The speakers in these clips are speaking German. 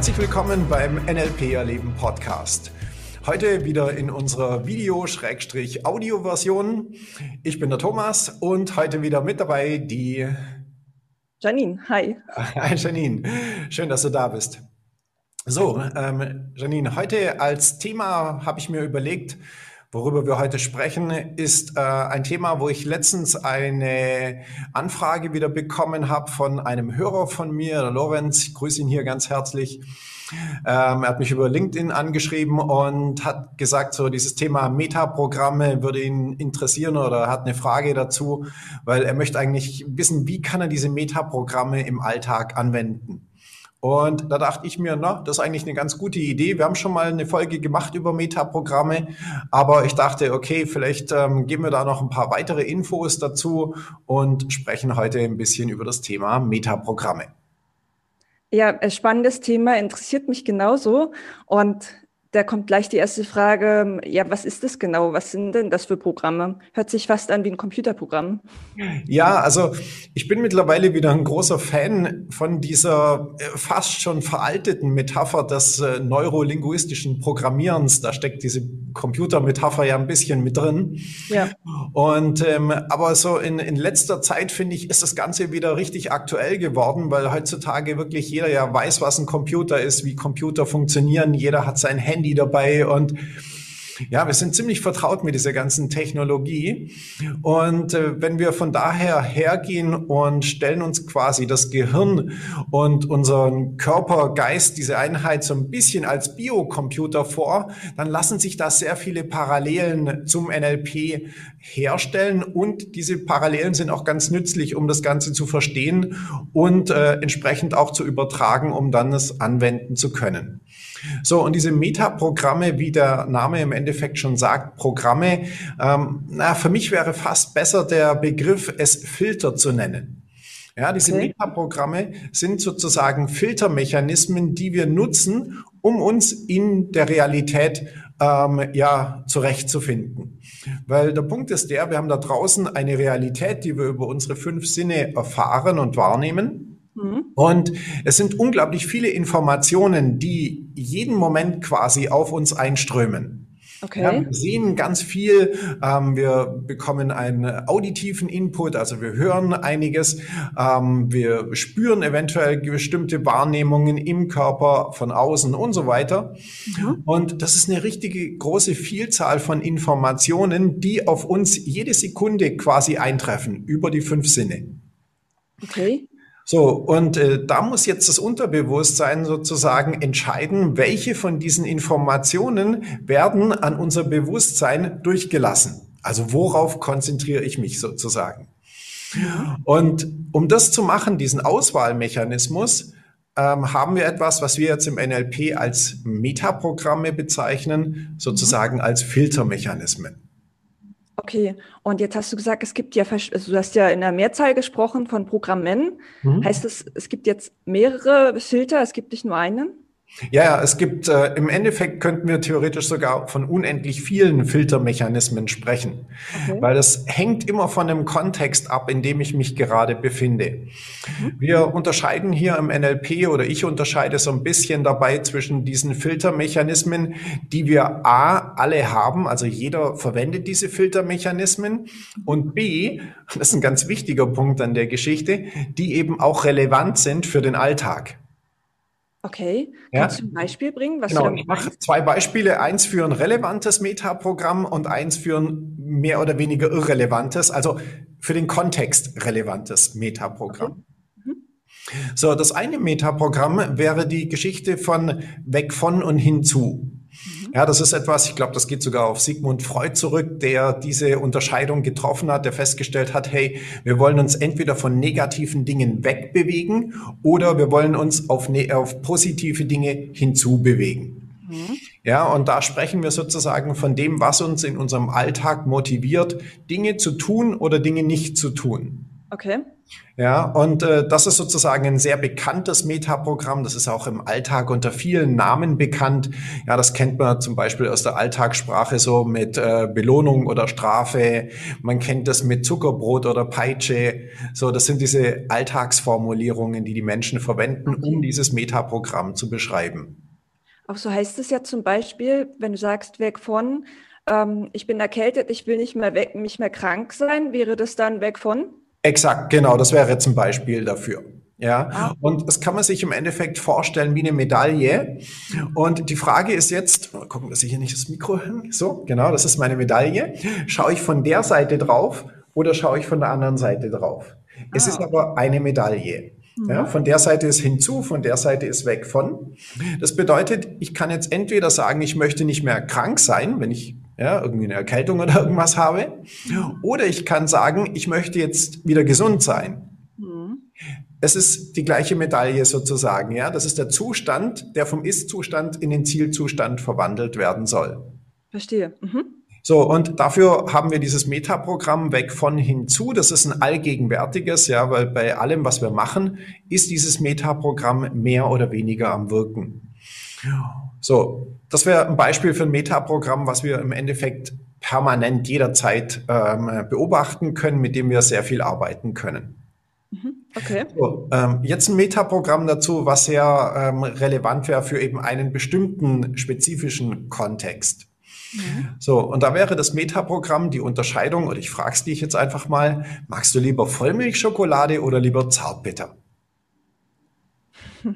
Herzlich willkommen beim NLP Erleben Podcast. Heute wieder in unserer Video-Audio-Version. Ich bin der Thomas und heute wieder mit dabei die Janine. Hi. Hi Janine, schön, dass du da bist. So, ähm, Janine, heute als Thema habe ich mir überlegt, Worüber wir heute sprechen, ist äh, ein Thema, wo ich letztens eine Anfrage wieder bekommen habe von einem Hörer von mir, der Lorenz. Ich grüße ihn hier ganz herzlich. Ähm, er hat mich über LinkedIn angeschrieben und hat gesagt, so dieses Thema Metaprogramme würde ihn interessieren oder hat eine Frage dazu, weil er möchte eigentlich wissen, wie kann er diese Metaprogramme im Alltag anwenden. Und da dachte ich mir, na, das ist eigentlich eine ganz gute Idee. Wir haben schon mal eine Folge gemacht über Metaprogramme, aber ich dachte, okay, vielleicht ähm, geben wir da noch ein paar weitere Infos dazu und sprechen heute ein bisschen über das Thema Metaprogramme. Ja, spannendes Thema, interessiert mich genauso. Und da kommt gleich die erste Frage, ja, was ist das genau? Was sind denn das für Programme? Hört sich fast an wie ein Computerprogramm. Ja, also ich bin mittlerweile wieder ein großer Fan von dieser äh, fast schon veralteten Metapher des äh, neurolinguistischen Programmierens. Da steckt diese Computermetapher ja ein bisschen mit drin. Ja. Und ähm, aber so in, in letzter Zeit finde ich, ist das Ganze wieder richtig aktuell geworden, weil heutzutage wirklich jeder ja weiß, was ein Computer ist, wie Computer funktionieren. Jeder hat sein Handy Handy dabei und ja, wir sind ziemlich vertraut mit dieser ganzen Technologie. Und äh, wenn wir von daher hergehen und stellen uns quasi das Gehirn und unseren Körper, Geist, diese Einheit so ein bisschen als Biocomputer vor, dann lassen sich da sehr viele Parallelen zum NLP herstellen. Und diese Parallelen sind auch ganz nützlich, um das Ganze zu verstehen und äh, entsprechend auch zu übertragen, um dann es anwenden zu können. So, und diese Metaprogramme, wie der Name im Endeffekt schon sagt, Programme, ähm, na, für mich wäre fast besser der Begriff, es Filter zu nennen. Ja, diese okay. Metaprogramme sind sozusagen Filtermechanismen, die wir nutzen, um uns in der Realität ähm, ja zurechtzufinden. Weil der Punkt ist der, wir haben da draußen eine Realität, die wir über unsere fünf Sinne erfahren und wahrnehmen. Mhm. Und es sind unglaublich viele Informationen, die jeden Moment quasi auf uns einströmen. Okay. Ja, wir sehen ganz viel, ähm, wir bekommen einen auditiven Input, also wir hören einiges, ähm, wir spüren eventuell bestimmte Wahrnehmungen im Körper von außen und so weiter. Mhm. Und das ist eine richtige große Vielzahl von Informationen, die auf uns jede Sekunde quasi eintreffen über die fünf Sinne. Okay. So, und äh, da muss jetzt das Unterbewusstsein sozusagen entscheiden, welche von diesen Informationen werden an unser Bewusstsein durchgelassen. Also worauf konzentriere ich mich sozusagen? Und um das zu machen, diesen Auswahlmechanismus, ähm, haben wir etwas, was wir jetzt im NLP als Metaprogramme bezeichnen, sozusagen mhm. als Filtermechanismen. Okay, und jetzt hast du gesagt, es gibt ja, also du hast ja in der Mehrzahl gesprochen von Programmen. Mhm. Heißt das, es gibt jetzt mehrere Filter, es gibt nicht nur einen? Ja, ja, es gibt äh, im Endeffekt könnten wir theoretisch sogar von unendlich vielen Filtermechanismen sprechen, okay. weil das hängt immer von dem Kontext ab, in dem ich mich gerade befinde. Mhm. Wir unterscheiden hier im NLP oder ich unterscheide so ein bisschen dabei zwischen diesen Filtermechanismen, die wir A alle haben, also jeder verwendet diese Filtermechanismen und B, das ist ein ganz wichtiger Punkt an der Geschichte, die eben auch relevant sind für den Alltag. Okay, kannst ja? du ein Beispiel bringen? Was genau, ich mache zwei Beispiele, eins für ein relevantes Metaprogramm und eins für ein mehr oder weniger irrelevantes, also für den Kontext relevantes Metaprogramm. Okay. Mhm. So, das eine Metaprogramm wäre die Geschichte von weg von und hinzu. Ja, das ist etwas, ich glaube, das geht sogar auf Sigmund Freud zurück, der diese Unterscheidung getroffen hat, der festgestellt hat, hey, wir wollen uns entweder von negativen Dingen wegbewegen oder wir wollen uns auf, ne auf positive Dinge hinzubewegen. Mhm. Ja, und da sprechen wir sozusagen von dem, was uns in unserem Alltag motiviert, Dinge zu tun oder Dinge nicht zu tun. Okay. Ja, und äh, das ist sozusagen ein sehr bekanntes Metaprogramm. Das ist auch im Alltag unter vielen Namen bekannt. Ja, das kennt man zum Beispiel aus der Alltagssprache so mit äh, Belohnung oder Strafe. Man kennt das mit Zuckerbrot oder Peitsche. So, das sind diese Alltagsformulierungen, die die Menschen verwenden, um dieses Metaprogramm zu beschreiben. Auch so heißt es ja zum Beispiel, wenn du sagst, weg von, ähm, ich bin erkältet, ich will nicht mehr weg, nicht mehr krank sein, wäre das dann weg von? Exakt, genau, das wäre jetzt ein Beispiel dafür. Ja, ah. und das kann man sich im Endeffekt vorstellen wie eine Medaille. Und die Frage ist jetzt, mal gucken, dass ich hier nicht das Mikro hänge. So, genau, das ist meine Medaille. Schaue ich von der Seite drauf oder schaue ich von der anderen Seite drauf? Ah. Es ist aber eine Medaille. Ja, mhm. von der Seite ist hinzu, von der Seite ist weg von. Das bedeutet, ich kann jetzt entweder sagen, ich möchte nicht mehr krank sein, wenn ich ja, irgendwie eine Erkältung oder irgendwas habe. Oder ich kann sagen, ich möchte jetzt wieder gesund sein. Mhm. Es ist die gleiche Medaille sozusagen, ja. Das ist der Zustand, der vom Ist-Zustand in den Zielzustand verwandelt werden soll. Verstehe. Mhm. So, und dafür haben wir dieses Metaprogramm weg von hinzu. Das ist ein allgegenwärtiges, ja, weil bei allem, was wir machen, ist dieses Metaprogramm mehr oder weniger am Wirken. So, das wäre ein Beispiel für ein Metaprogramm, was wir im Endeffekt permanent jederzeit ähm, beobachten können, mit dem wir sehr viel arbeiten können. Mhm, okay. So, ähm, jetzt ein Metaprogramm dazu, was sehr ähm, relevant wäre für eben einen bestimmten spezifischen Kontext. Mhm. So, und da wäre das Metaprogramm die Unterscheidung, oder ich frage es dich jetzt einfach mal, magst du lieber Vollmilchschokolade oder lieber Zartbitter?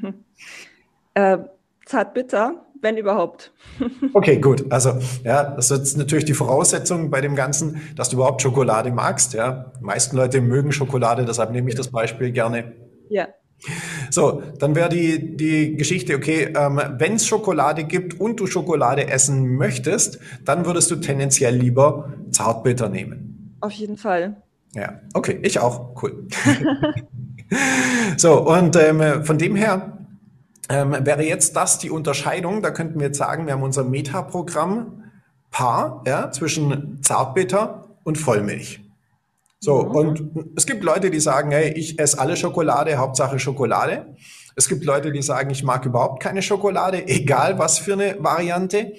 äh, Zartbitter, wenn überhaupt. okay, gut. Also, ja, das ist natürlich die Voraussetzung bei dem Ganzen, dass du überhaupt Schokolade magst. Ja, die meisten Leute mögen Schokolade, deshalb nehme ich das Beispiel gerne. Ja. So, dann wäre die, die Geschichte, okay, ähm, wenn es Schokolade gibt und du Schokolade essen möchtest, dann würdest du tendenziell lieber Zartbitter nehmen. Auf jeden Fall. Ja, okay, ich auch. Cool. so, und ähm, von dem her ähm, wäre jetzt das die Unterscheidung. Da könnten wir jetzt sagen, wir haben unser Metaprogramm Paar ja, zwischen Zartbitter und Vollmilch. So, mhm. und es gibt Leute, die sagen, hey, ich esse alle Schokolade, Hauptsache Schokolade. Es gibt Leute, die sagen, ich mag überhaupt keine Schokolade, egal was für eine Variante.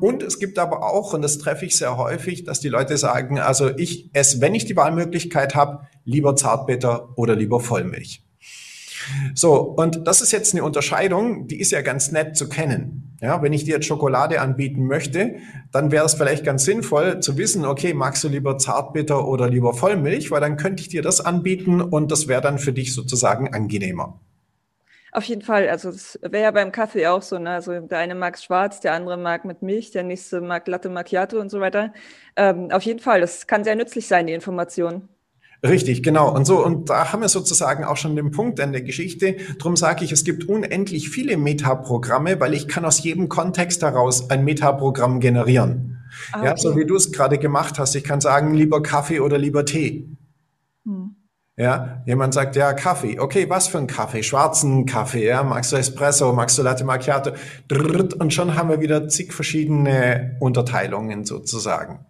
Und es gibt aber auch, und das treffe ich sehr häufig, dass die Leute sagen, also ich esse, wenn ich die Wahlmöglichkeit habe, lieber Zartbitter oder lieber Vollmilch. So, und das ist jetzt eine Unterscheidung, die ist ja ganz nett zu kennen. Ja, wenn ich dir jetzt Schokolade anbieten möchte, dann wäre es vielleicht ganz sinnvoll zu wissen, okay, magst du lieber Zartbitter oder lieber Vollmilch, weil dann könnte ich dir das anbieten und das wäre dann für dich sozusagen angenehmer. Auf jeden Fall. Also es wäre ja beim Kaffee auch so. Ne? Also der eine mag schwarz, der andere mag mit Milch, der nächste mag Latte Macchiato und so weiter. Ähm, auf jeden Fall. Das kann sehr nützlich sein, die Information. Richtig, genau. Und so, und da haben wir sozusagen auch schon den Punkt an der Geschichte. Drum sage ich, es gibt unendlich viele Metaprogramme, weil ich kann aus jedem Kontext heraus ein Metaprogramm generieren. Ah, okay. Ja, so wie du es gerade gemacht hast. Ich kann sagen, lieber Kaffee oder lieber Tee. Hm. Ja, jemand sagt, ja, Kaffee. Okay, was für ein Kaffee? Schwarzen Kaffee, ja? Magst du Espresso? Magst du Latte Macchiato? Und schon haben wir wieder zig verschiedene Unterteilungen sozusagen.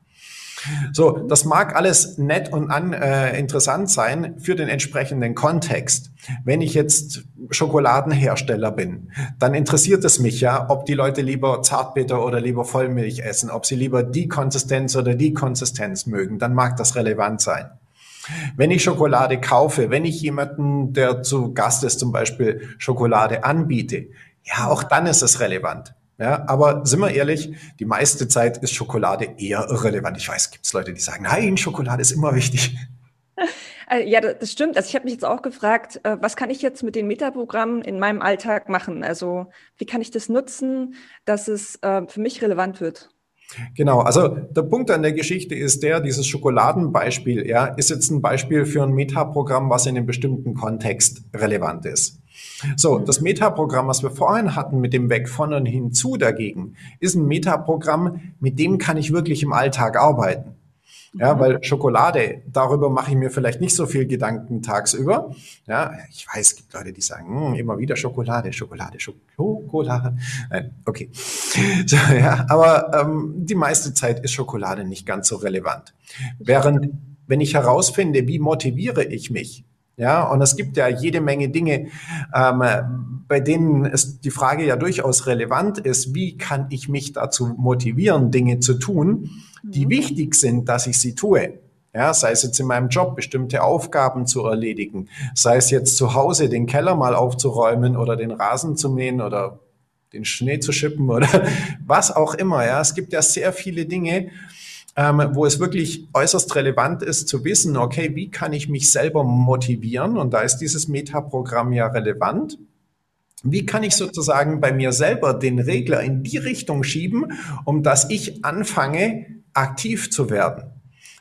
So, das mag alles nett und an, äh, interessant sein für den entsprechenden Kontext. Wenn ich jetzt Schokoladenhersteller bin, dann interessiert es mich ja, ob die Leute lieber Zartbitter oder lieber Vollmilch essen, ob sie lieber die Konsistenz oder die Konsistenz mögen, dann mag das relevant sein. Wenn ich Schokolade kaufe, wenn ich jemanden, der zu Gast ist, zum Beispiel Schokolade anbiete, ja, auch dann ist es relevant. Ja, aber sind wir ehrlich, die meiste Zeit ist Schokolade eher irrelevant. Ich weiß, gibt es Leute, die sagen, nein, Schokolade ist immer wichtig. Äh, ja, das stimmt. Also ich habe mich jetzt auch gefragt, äh, was kann ich jetzt mit den Metaprogrammen in meinem Alltag machen? Also wie kann ich das nutzen, dass es äh, für mich relevant wird? Genau, also der Punkt an der Geschichte ist der, dieses Schokoladenbeispiel, ja, ist jetzt ein Beispiel für ein Metaprogramm, was in einem bestimmten Kontext relevant ist. So, das Metaprogramm, was wir vorhin hatten mit dem Weg von und hinzu dagegen, ist ein Metaprogramm, mit dem kann ich wirklich im Alltag arbeiten. Ja, mhm. weil Schokolade, darüber mache ich mir vielleicht nicht so viel Gedanken tagsüber. Ja, ich weiß, es gibt Leute, die sagen, hm, immer wieder Schokolade, Schokolade, Schokolade. Okay. So, ja, aber ähm, die meiste Zeit ist Schokolade nicht ganz so relevant. Während, wenn ich herausfinde, wie motiviere ich mich, Ja, und es gibt ja jede Menge Dinge, ähm, bei denen es die Frage ja durchaus relevant ist, wie kann ich mich dazu motivieren, Dinge zu tun, die mhm. wichtig sind, dass ich sie tue. Ja, sei es jetzt in meinem Job, bestimmte Aufgaben zu erledigen, sei es jetzt zu Hause, den Keller mal aufzuräumen oder den Rasen zu mähen oder den Schnee zu schippen oder was auch immer. Ja, es gibt ja sehr viele Dinge, ähm, wo es wirklich äußerst relevant ist zu wissen, okay, wie kann ich mich selber motivieren? Und da ist dieses Metaprogramm ja relevant. Wie kann ich sozusagen bei mir selber den Regler in die Richtung schieben, um dass ich anfange, aktiv zu werden?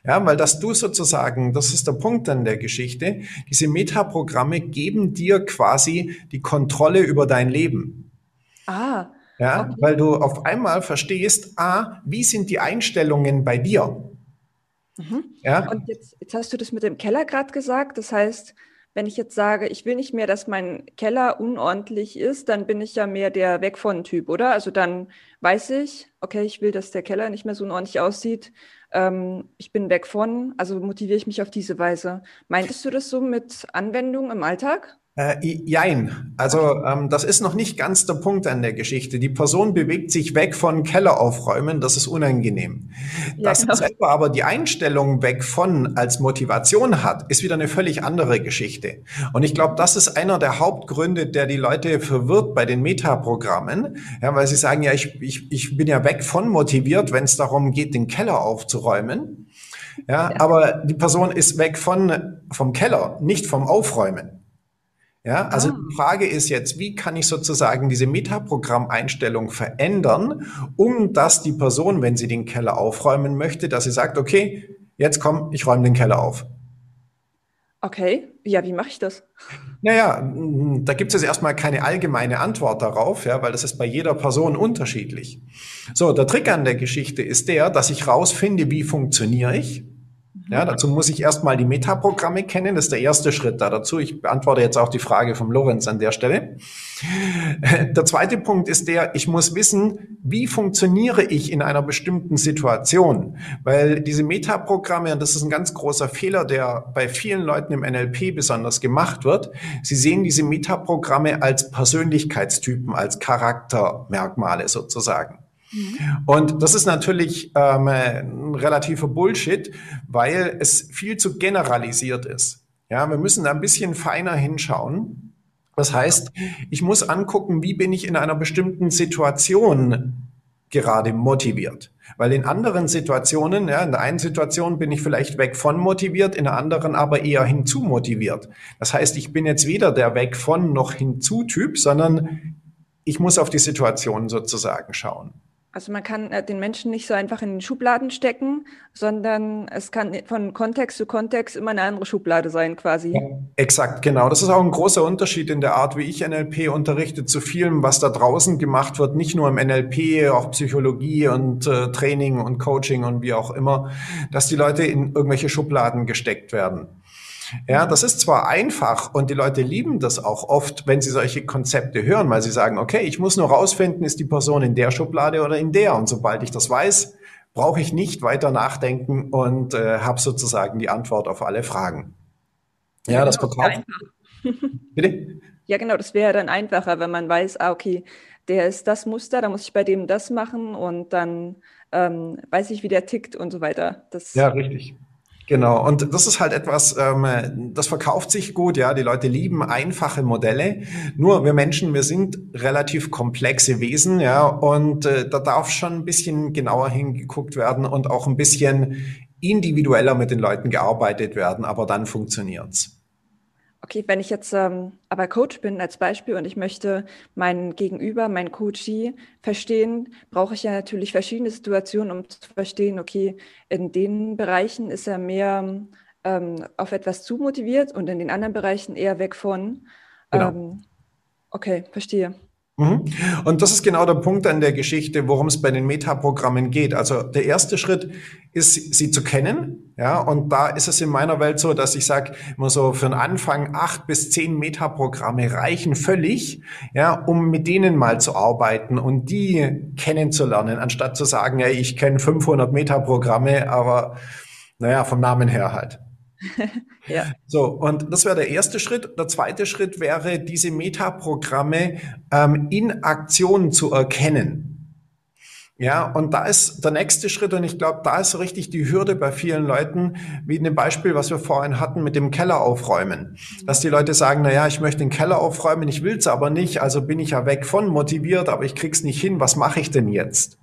Ja, weil dass du sozusagen, das ist der Punkt an der Geschichte, diese Metaprogramme geben dir quasi die Kontrolle über dein Leben. Ah, ja, okay. weil du auf einmal verstehst, ah, wie sind die Einstellungen bei dir? Mhm. Ja. Und jetzt, jetzt hast du das mit dem Keller gerade gesagt. Das heißt, wenn ich jetzt sage, ich will nicht mehr, dass mein Keller unordentlich ist, dann bin ich ja mehr der Weg von Typ, oder? Also dann weiß ich, okay, ich will, dass der Keller nicht mehr so unordentlich aussieht. Ähm, ich bin weg von, also motiviere ich mich auf diese Weise. Meintest du das so mit Anwendung im Alltag? Äh, jein. Also ähm, das ist noch nicht ganz der Punkt an der Geschichte. Die Person bewegt sich weg von Keller aufräumen, das ist unangenehm. Ja, Dass genau. selber aber die Einstellung weg von als Motivation hat, ist wieder eine völlig andere Geschichte. Und ich glaube, das ist einer der Hauptgründe, der die Leute verwirrt bei den Metaprogrammen, ja, weil sie sagen, ja, ich, ich, ich bin ja weg von motiviert, wenn es darum geht, den Keller aufzuräumen. Ja, ja, aber die Person ist weg von vom Keller, nicht vom Aufräumen. Ja, also ah. die Frage ist jetzt, wie kann ich sozusagen diese Metaprogrammeinstellung verändern, um dass die Person, wenn sie den Keller aufräumen möchte, dass sie sagt, okay, jetzt komm, ich räume den Keller auf. Okay, ja, wie mache ich das? Naja, da gibt es jetzt erstmal keine allgemeine Antwort darauf, ja, weil das ist bei jeder Person unterschiedlich. So, der Trick an der Geschichte ist der, dass ich rausfinde, wie funktioniere ich ja, dazu muss ich erstmal die Metaprogramme kennen. Das ist der erste Schritt da dazu. Ich beantworte jetzt auch die Frage vom Lorenz an der Stelle. Der zweite Punkt ist der, ich muss wissen, wie funktioniere ich in einer bestimmten Situation? Weil diese Metaprogramme, und das ist ein ganz großer Fehler, der bei vielen Leuten im NLP besonders gemacht wird, sie sehen diese Metaprogramme als Persönlichkeitstypen, als Charaktermerkmale sozusagen. Mhm. Und das ist natürlich ähm, ein relativer Bullshit, weil es viel zu generalisiert ist. Ja, wir müssen da ein bisschen feiner hinschauen. Das heißt, ich muss angucken, wie bin ich in einer bestimmten Situation gerade motiviert. Weil in anderen Situationen, ja, in der einen Situation bin ich vielleicht weg von motiviert, in der anderen aber eher hinzu motiviert. Das heißt, ich bin jetzt weder der weg von noch hinzu Typ, sondern ich muss auf die Situation sozusagen schauen. Also man kann äh, den Menschen nicht so einfach in den Schubladen stecken, sondern es kann von Kontext zu Kontext immer eine andere Schublade sein, quasi. Ja, exakt, genau. Das ist auch ein großer Unterschied in der Art, wie ich NLP unterrichte, zu vielem, was da draußen gemacht wird, nicht nur im NLP, auch Psychologie und äh, Training und Coaching und wie auch immer, dass die Leute in irgendwelche Schubladen gesteckt werden. Ja, das ist zwar einfach und die Leute lieben das auch oft, wenn sie solche Konzepte hören, weil sie sagen, okay, ich muss nur rausfinden, ist die Person in der Schublade oder in der. Und sobald ich das weiß, brauche ich nicht weiter nachdenken und äh, habe sozusagen die Antwort auf alle Fragen. Ja, ja das genau, verkauft. Bitte? Ja, genau, das wäre dann einfacher, wenn man weiß, ah, okay, der ist das Muster, da muss ich bei dem das machen und dann ähm, weiß ich, wie der tickt und so weiter. Das ja, richtig. Genau, und das ist halt etwas, ähm, das verkauft sich gut, ja. Die Leute lieben einfache Modelle. Nur wir Menschen, wir sind relativ komplexe Wesen, ja, und äh, da darf schon ein bisschen genauer hingeguckt werden und auch ein bisschen individueller mit den Leuten gearbeitet werden, aber dann funktioniert's. Okay, wenn ich jetzt ähm, aber Coach bin als Beispiel und ich möchte meinen Gegenüber, meinen Coachee verstehen, brauche ich ja natürlich verschiedene Situationen, um zu verstehen, okay, in den Bereichen ist er mehr ähm, auf etwas zu motiviert und in den anderen Bereichen eher weg von. Genau. Ähm, okay, verstehe. Mhm. Und das ist genau der Punkt an der Geschichte, worum es bei den Metaprogrammen geht. Also der erste Schritt ist, sie zu kennen. Ja, und da ist es in meiner Welt so, dass ich sage, immer so für den Anfang acht bis zehn Metaprogramme reichen völlig, ja, um mit denen mal zu arbeiten und die kennenzulernen, anstatt zu sagen, ja, ich kenne 500 Metaprogramme, aber naja, vom Namen her halt. ja. So, und das wäre der erste Schritt. Der zweite Schritt wäre, diese Metaprogramme ähm, in Aktion zu erkennen. Ja, und da ist der nächste Schritt, und ich glaube, da ist so richtig die Hürde bei vielen Leuten, wie in dem Beispiel, was wir vorhin hatten mit dem Keller aufräumen. Dass die Leute sagen, na ja, ich möchte den Keller aufräumen, ich will's aber nicht, also bin ich ja weg von motiviert, aber ich krieg's nicht hin, was mache ich denn jetzt?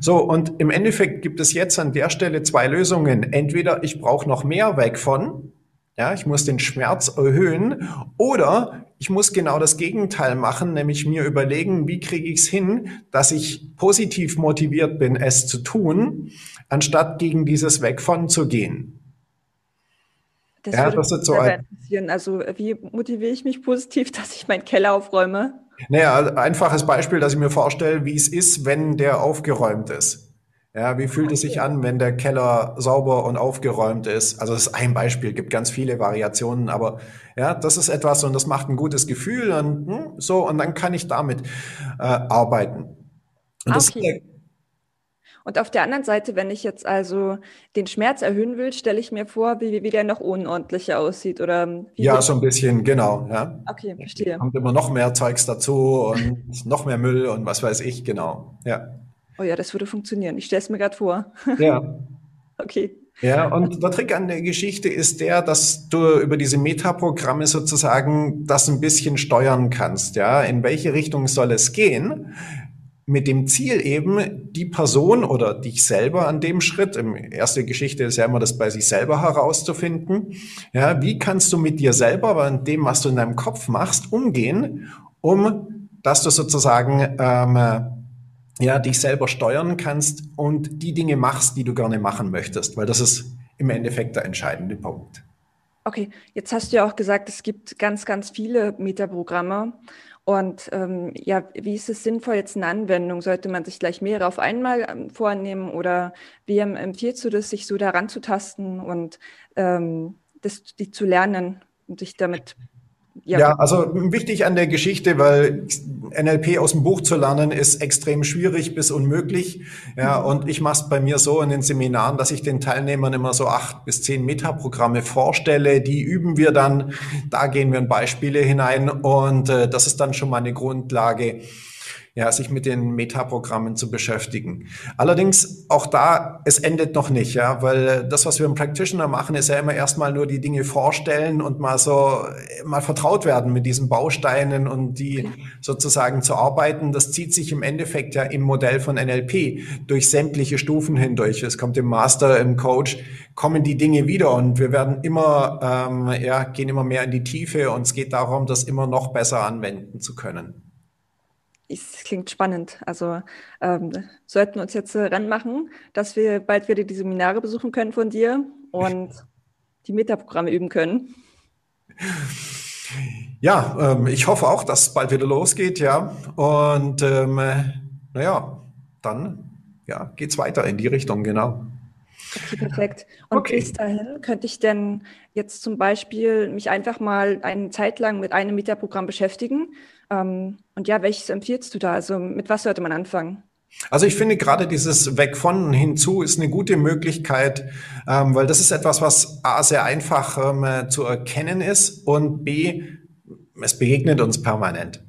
So, und im Endeffekt gibt es jetzt an der Stelle zwei Lösungen. Entweder ich brauche noch mehr weg von, ja, ich muss den Schmerz erhöhen, oder ich muss genau das Gegenteil machen, nämlich mir überlegen, wie kriege ich es hin, dass ich positiv motiviert bin, es zu tun, anstatt gegen dieses Weg von zu gehen. Das ja, würde das mich so interessieren. Also wie motiviere ich mich positiv, dass ich meinen Keller aufräume? Naja, einfaches Beispiel, dass ich mir vorstelle, wie es ist, wenn der aufgeräumt ist. Ja, wie fühlt es sich an, wenn der Keller sauber und aufgeräumt ist? Also das ist ein Beispiel, gibt ganz viele Variationen, aber ja, das ist etwas und das macht ein gutes Gefühl und hm, so und dann kann ich damit äh, arbeiten. Und, okay. Und auf der anderen Seite, wenn ich jetzt also den Schmerz erhöhen will, stelle ich mir vor, wie, wie der noch unordentlicher aussieht oder ja, so ein bisschen genau. Ja. Okay, verstehe. Kommt immer noch mehr Zeugs dazu und noch mehr Müll und was weiß ich genau. Ja. Oh ja, das würde funktionieren. Ich stelle es mir gerade vor. Ja. okay. Ja, und der Trick an der Geschichte ist der, dass du über diese Metaprogramme sozusagen das ein bisschen steuern kannst. Ja, in welche Richtung soll es gehen? Mit dem Ziel eben, die Person oder dich selber an dem Schritt, im erste Geschichte ist ja immer das bei sich selber herauszufinden. Ja, wie kannst du mit dir selber, an dem, was du in deinem Kopf machst, umgehen, um dass du sozusagen ähm, ja, dich selber steuern kannst und die Dinge machst, die du gerne machen möchtest, weil das ist im Endeffekt der entscheidende Punkt. Okay, jetzt hast du ja auch gesagt, es gibt ganz, ganz viele Metaprogramme. Und ähm, ja, wie ist es sinnvoll jetzt eine Anwendung? Sollte man sich gleich mehrere auf einmal ähm, vornehmen oder wie empfiehlst du das, sich so daran zu tasten und ähm, das, die zu lernen und sich damit ja. ja, also wichtig an der Geschichte, weil NLP aus dem Buch zu lernen ist extrem schwierig bis unmöglich. Ja, und ich mache es bei mir so in den Seminaren, dass ich den Teilnehmern immer so acht bis zehn Metaprogramme vorstelle. Die üben wir dann. Da gehen wir in Beispiele hinein und äh, das ist dann schon mal eine Grundlage ja, sich mit den Metaprogrammen zu beschäftigen. Allerdings auch da, es endet noch nicht, ja, weil das, was wir im Practitioner machen, ist ja immer erstmal nur die Dinge vorstellen und mal so, mal vertraut werden mit diesen Bausteinen und die sozusagen zu arbeiten. Das zieht sich im Endeffekt ja im Modell von NLP durch sämtliche Stufen hindurch. Es kommt im Master, im Coach, kommen die Dinge wieder und wir werden immer, ähm, ja, gehen immer mehr in die Tiefe und es geht darum, das immer noch besser anwenden zu können es klingt spannend. Also ähm, sollten wir uns jetzt äh, ranmachen, dass wir bald wieder die Seminare besuchen können von dir und die Metaprogramme üben können. Ja, ähm, ich hoffe auch, dass es bald wieder losgeht, ja. Und ähm, naja, dann ja, geht es weiter in die Richtung, genau. Okay, perfekt. Und okay. bis dahin könnte ich denn jetzt zum Beispiel mich einfach mal eine Zeit lang mit einem Metaprogramm beschäftigen. Ähm, und ja, welches empfiehlst du da? Also mit was sollte man anfangen? Also ich finde gerade dieses Weg von hinzu ist eine gute Möglichkeit, ähm, weil das ist etwas, was A sehr einfach ähm, zu erkennen ist und B, es begegnet uns permanent.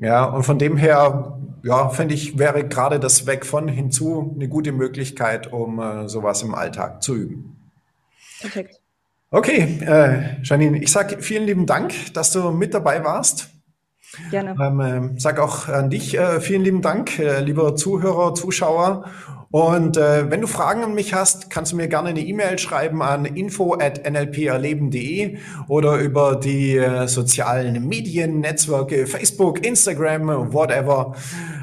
Ja, und von dem her, ja, finde ich, wäre gerade das Weg von hinzu eine gute Möglichkeit, um äh, sowas im Alltag zu üben. Perfekt. Okay, äh, Janine, ich sage vielen lieben Dank, dass du mit dabei warst. Gerne. Ähm, äh, sag auch an dich äh, vielen lieben Dank, äh, lieber Zuhörer, Zuschauer. Und äh, wenn du Fragen an mich hast, kannst du mir gerne eine E-Mail schreiben an info@nlperleben.de oder über die äh, sozialen Medien, Netzwerke, Facebook, Instagram, whatever,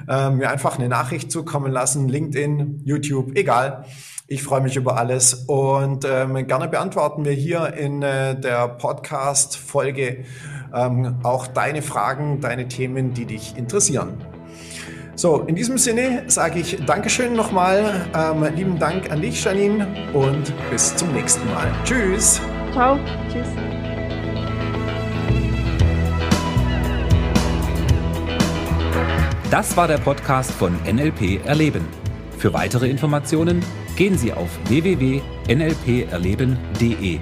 äh, mir einfach eine Nachricht zukommen lassen, LinkedIn, YouTube, egal. Ich freue mich über alles und ähm, gerne beantworten wir hier in äh, der Podcast-Folge ähm, auch deine Fragen, deine Themen, die dich interessieren. So, in diesem Sinne sage ich Dankeschön nochmal, ähm, lieben Dank an dich, Janine, und bis zum nächsten Mal. Tschüss. Ciao. Tschüss. Das war der Podcast von NLP Erleben. Für weitere Informationen Gehen Sie auf www.nlperleben.de.